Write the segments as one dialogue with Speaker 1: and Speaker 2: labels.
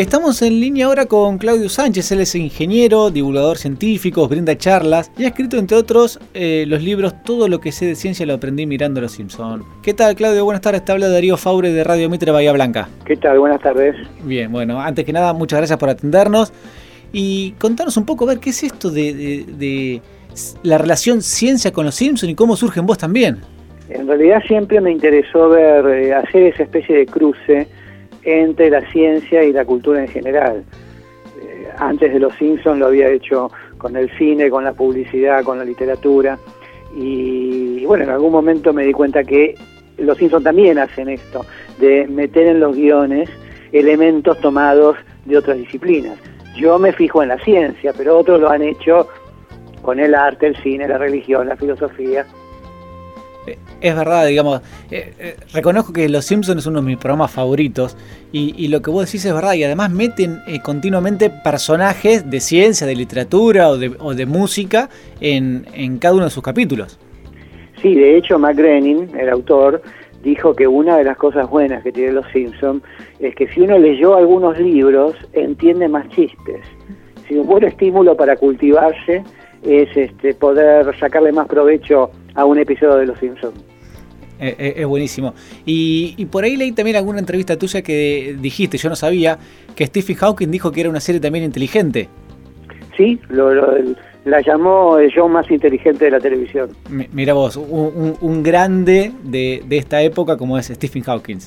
Speaker 1: Estamos en línea ahora con Claudio Sánchez, él es ingeniero, divulgador científico, brinda charlas y ha escrito entre otros eh, los libros Todo lo que sé de ciencia lo aprendí mirando Los Simpson. ¿Qué tal Claudio? Buenas tardes, te habla Darío Faure de Radio Mitre Bahía Blanca.
Speaker 2: ¿Qué tal? Buenas tardes.
Speaker 1: Bien, bueno, antes que nada muchas gracias por atendernos y contanos un poco, a ver, ¿qué es esto de, la relación ciencia con Los Simpson y cómo surge en vos también?
Speaker 2: En realidad siempre me interesó ver, eh, hacer esa especie de cruce entre la ciencia y la cultura en general. Eh, antes de Los Simpsons lo había hecho con el cine, con la publicidad, con la literatura. Y, bueno, en algún momento me di cuenta que Los Simpsons también hacen esto, de meter en los guiones elementos tomados de otras disciplinas. Yo me fijo en la ciencia, pero otros lo han hecho con el arte, el cine, la religión, la filosofía.
Speaker 1: Eh, es verdad, digamos, eh, eh, reconozco que Los Simpsons es uno de mis programas favoritos y, lo que vos decís es verdad y además meten continuamente personajes de ciencia, de literatura o de, música en, cada uno de sus capítulos.
Speaker 2: Sí, de hecho, Mac el autor, dijo que una de las cosas buenas que tiene Los Simpsons es que si uno leyó algunos libros, entiende más chistes. Si un buen estímulo para cultivarse es este, poder sacarle más provecho a un episodio de Los Simpsons.
Speaker 1: Eh, eh, es buenísimo. Y, por ahí leí también alguna entrevista tuya que dijiste, yo no sabía, que Stephen Hawking dijo que era una serie también inteligente.
Speaker 2: Sí, la llamó el show más inteligente de la televisión.
Speaker 1: mira vos, un, grande de, esta época como es Stephen Hawking.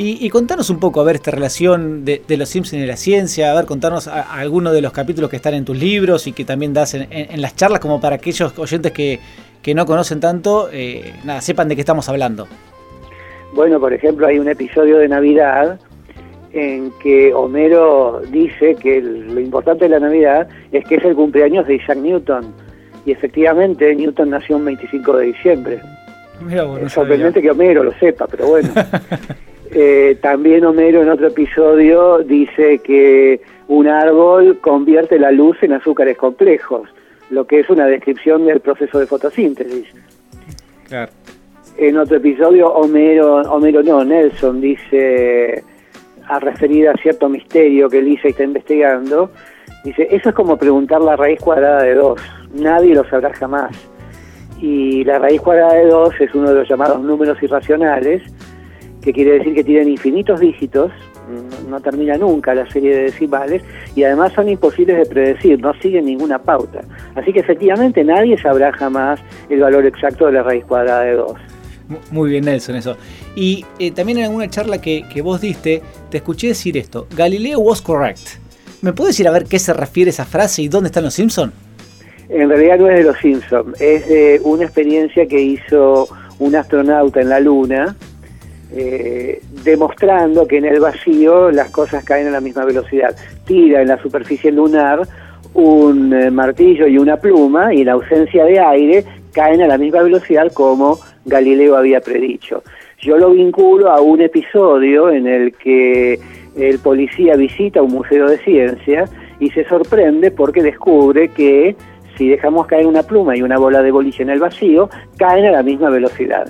Speaker 1: Y, contanos un poco, a ver, esta relación de, los Simpsons y la ciencia, a ver, contanos algunos de los capítulos que están en tus libros y que también das en las charlas, como para aquellos oyentes que, que no conocen tanto, eh, nada, sepan de qué estamos hablando.
Speaker 2: Bueno, por ejemplo, hay un episodio de Navidad en que Homero dice que lo importante de la Navidad es que es el cumpleaños de Isaac Newton. Y efectivamente, Newton nació un 25 de diciembre. es sorprendente que Homero lo sepa, pero bueno. Eh, también Homero en otro episodio dice que un árbol convierte la luz en azúcares complejos lo que es una descripción del proceso de fotosíntesis. Claro. En otro episodio, Homero, Homero no, Nelson dice, a referir a cierto misterio que Lisa está investigando, dice, eso es como preguntar la raíz cuadrada de 2, nadie lo sabrá jamás. Y la raíz cuadrada de 2 es uno de los llamados números irracionales, que quiere decir que tienen infinitos dígitos, no termina nunca la serie de decimales y además son imposibles de predecir, no siguen ninguna pauta. Así que efectivamente nadie sabrá jamás el valor exacto de la raíz cuadrada de 2.
Speaker 1: Muy bien, Nelson, eso. Y eh, también en alguna charla que, vos diste, te escuché decir esto: Galileo was correct. ¿Me puedes decir a ver qué se refiere esa frase y dónde están los Simpsons?
Speaker 2: En realidad no es de los Simpsons, es de una experiencia que hizo un astronauta en la Luna eh, demostrando que en el vacío las cosas caen a la misma velocidad. Tira en la superficie lunar un eh, martillo y una pluma y en ausencia de aire caen a la misma velocidad como Galileo había predicho. Yo lo vinculo a un episodio en el que el policía visita un museo de ciencia y se sorprende porque descubre que si dejamos caer una pluma y una bola de boliche en el vacío, caen a la misma velocidad.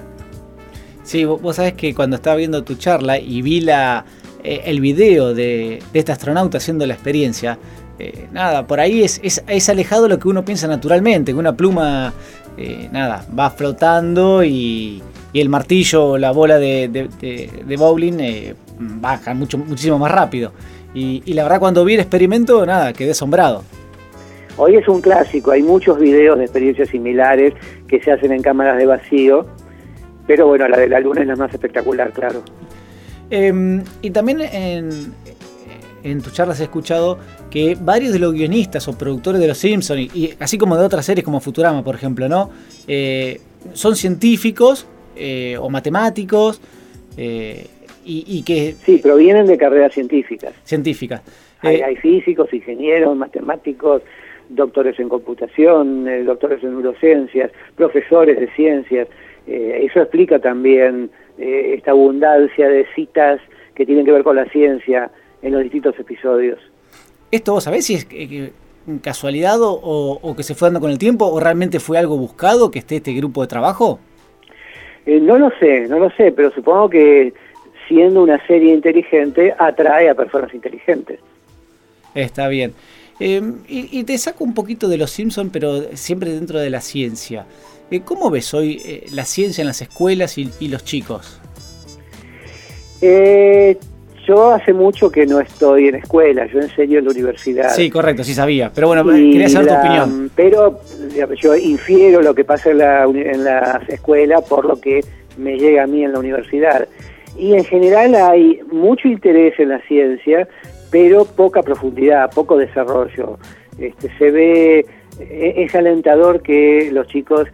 Speaker 1: Sí, vos, sabés que cuando estaba viendo tu charla y vi la, eh, el video de, este astronauta haciendo la experiencia, eh, nada, por ahí es, es, alejado lo que uno piensa naturalmente, que una pluma, eh, nada, va flotando y, el martillo, la bola de, de, bowling baja mucho, muchísimo más rápido. Y, y, la verdad cuando vi el experimento, nada, quedé asombrado.
Speaker 2: Hoy es un clásico, hay muchos videos de experiencias similares que se hacen en cámaras de vacío pero bueno, la de la luna es la más espectacular, claro.
Speaker 1: Em, y también en, en tus charlas he escuchado que varios de los guionistas o productores de Los Simpsons, y, así como de otras series como Futurama, por ejemplo, ¿no? Eh, son científicos eh, o matemáticos eh, y, que...
Speaker 2: Sí, provienen de carreras científicas.
Speaker 1: Científicas.
Speaker 2: Hay, hay físicos, ingenieros, matemáticos, doctores en computación, doctores en neurociencias, profesores de ciencias. Eh, eso explica también eh, esta abundancia de citas que tienen que ver con la ciencia en los distintos episodios.
Speaker 1: ¿Esto vos sabés si es casualidad o, que se fue dando con el tiempo o realmente fue algo buscado que esté este grupo de trabajo?
Speaker 2: Eh, no lo sé, no lo sé, pero supongo que siendo una serie inteligente, atrae a personas inteligentes.
Speaker 1: Está bien. Em, y, te saco un poquito de los Simpsons, pero siempre dentro de la ciencia. Eh, ¿Cómo ves hoy eh, la ciencia en las escuelas y, los chicos?
Speaker 2: Eh, yo hace mucho que no estoy en escuela, yo enseño en la universidad.
Speaker 1: Sí, correcto, sí sabía. Pero bueno, quería saber tu opinión.
Speaker 2: Pero yo infiero lo que pasa en, la, en las escuelas por lo que me llega a mí en la universidad. Y en general hay mucho interés en la ciencia, pero poca profundidad, poco desarrollo. Este, se ve, e-, es alentador que los chicos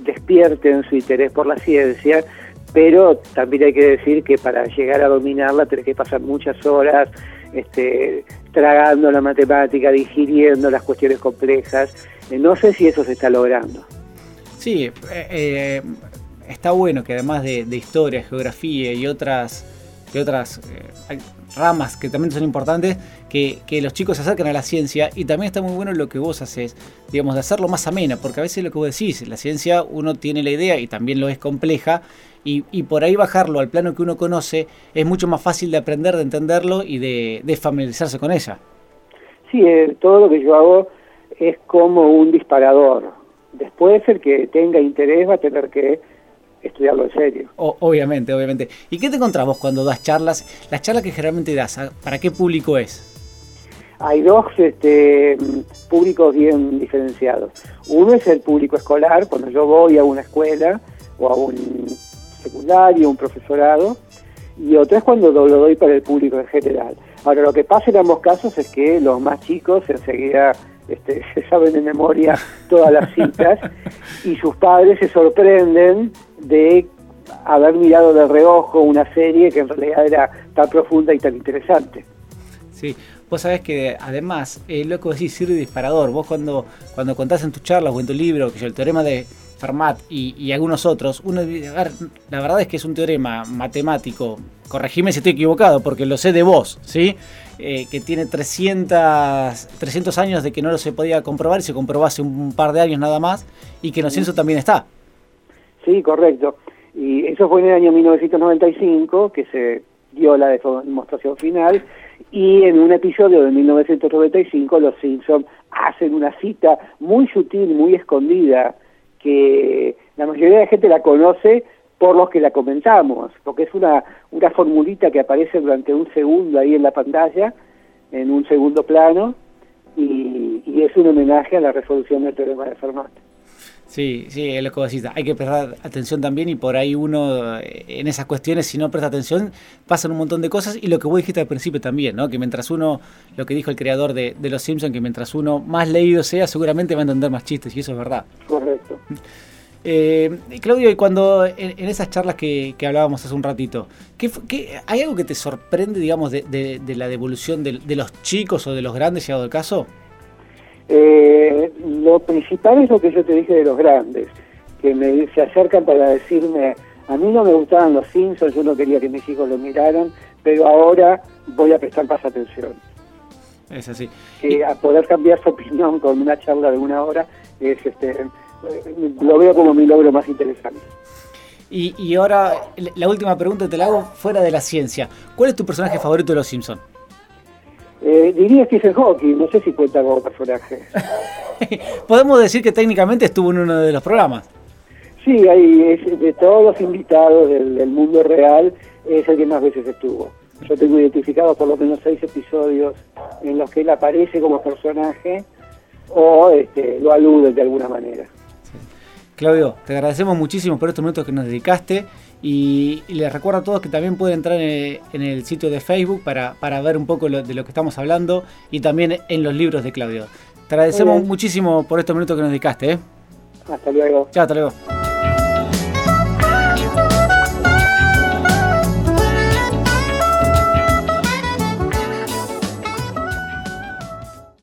Speaker 2: despierten su interés por la ciencia, pero también hay que decir que para llegar a dominarla tenés que pasar muchas horas este, tragando la matemática, digiriendo las cuestiones complejas. Eh, no sé si eso se está logrando.
Speaker 1: Sí, eh, eh, está bueno que además de, historia, geografía y otras, y otras ramas que también son importantes, que, los chicos se acerquen a la ciencia y también está muy bueno lo que vos haces, digamos, de hacerlo más amena, porque a veces lo que vos decís, la ciencia uno tiene la idea y también lo es compleja, y, por ahí bajarlo al plano que uno conoce es mucho más fácil de aprender, de entenderlo y de, familiarizarse con ella.
Speaker 2: Sí, eh, todo lo que yo hago es como un disparador. Después el que tenga interés va a tener que estudiarlo en serio.
Speaker 1: obviamente, obviamente. ¿Y qué te encontramos cuando das charlas? Las charlas que generalmente das, ¿para qué público es?
Speaker 2: Hay dos este, públicos bien diferenciados. Uno es el público escolar, cuando yo voy a una escuela o a un secundario, un profesorado, y otro es cuando lo doy para el público en general. Ahora, lo que pasa en ambos casos es que los más chicos enseguida este, se saben de memoria todas las citas y sus padres se sorprenden de haber mirado de reojo una serie que en realidad era tan profunda y tan interesante.
Speaker 1: Sí, vos sabés que además, eh, lo que vos decís, sirve disparador. Vos cuando, cuando contás en tus charlas o en tu libro, que el teorema de Fermat y, algunos otros, uno, la verdad es que es un teorema matemático, corregime si estoy equivocado, porque lo sé de vos, ¿sí? Eh, que tiene 300, 300 años de que no lo se podía comprobar, se comprobó hace un par de años nada más, y que en los censos también está.
Speaker 2: Sí, correcto. Y eso fue en el año 1995 que se dio la demostración final y en un episodio de 1995 los Simpsons hacen una cita muy sutil, muy escondida, que la mayoría de la gente la conoce por los que la comentamos, porque es una, una formulita que aparece durante un segundo ahí en la pantalla, en un segundo plano, y, y es un homenaje a la resolución del teorema de Fermat.
Speaker 1: Sí, sí, es lo que decís. Hay que prestar atención también y por ahí uno eh, en esas cuestiones, si no presta atención, pasan un montón de cosas y lo que vos dijiste al principio también, ¿no? Que mientras uno, lo que dijo el creador de, Los Simpsons, que mientras uno más leído sea, seguramente va a entender más chistes y eso es verdad.
Speaker 2: Correcto.
Speaker 1: Eh, Claudio, y cuando en, esas charlas que, hablábamos hace un ratito, ¿qué, qué, ¿hay algo que te sorprende, digamos, de, la devolución de, de, los chicos o de los grandes, si hago el caso?
Speaker 2: Eh, lo principal es lo que yo te dije de los grandes, que me, se acercan para decirme, a mí no me gustaban los Simpsons, yo no quería que mis hijos lo miraran, pero ahora voy a prestar más atención.
Speaker 1: Es así.
Speaker 2: a poder cambiar su opinión con una charla de una hora, es este, lo veo como mi logro más interesante.
Speaker 1: Y, y ahora, la última pregunta te la hago fuera de la ciencia. ¿Cuál es tu personaje favorito de Los Simpsons?
Speaker 2: Eh, diría Stephen Hawking, no sé si cuenta como personaje.
Speaker 1: Podemos decir que técnicamente estuvo en uno de los programas.
Speaker 2: Sí, hay, de todos los invitados del, mundo real, es el que más veces estuvo. Yo tengo identificado por lo menos seis episodios en los que él aparece como personaje o este, lo alude de alguna manera.
Speaker 1: Claudio, te agradecemos muchísimo por estos minutos que nos dedicaste y, les recuerdo a todos que también pueden entrar en el, sitio de Facebook para, para ver un poco de lo que estamos hablando y también en los libros de Claudio. Te agradecemos muchísimo por estos minutos que nos dedicaste. ¿eh?
Speaker 2: Hasta luego.
Speaker 1: Chao, hasta luego.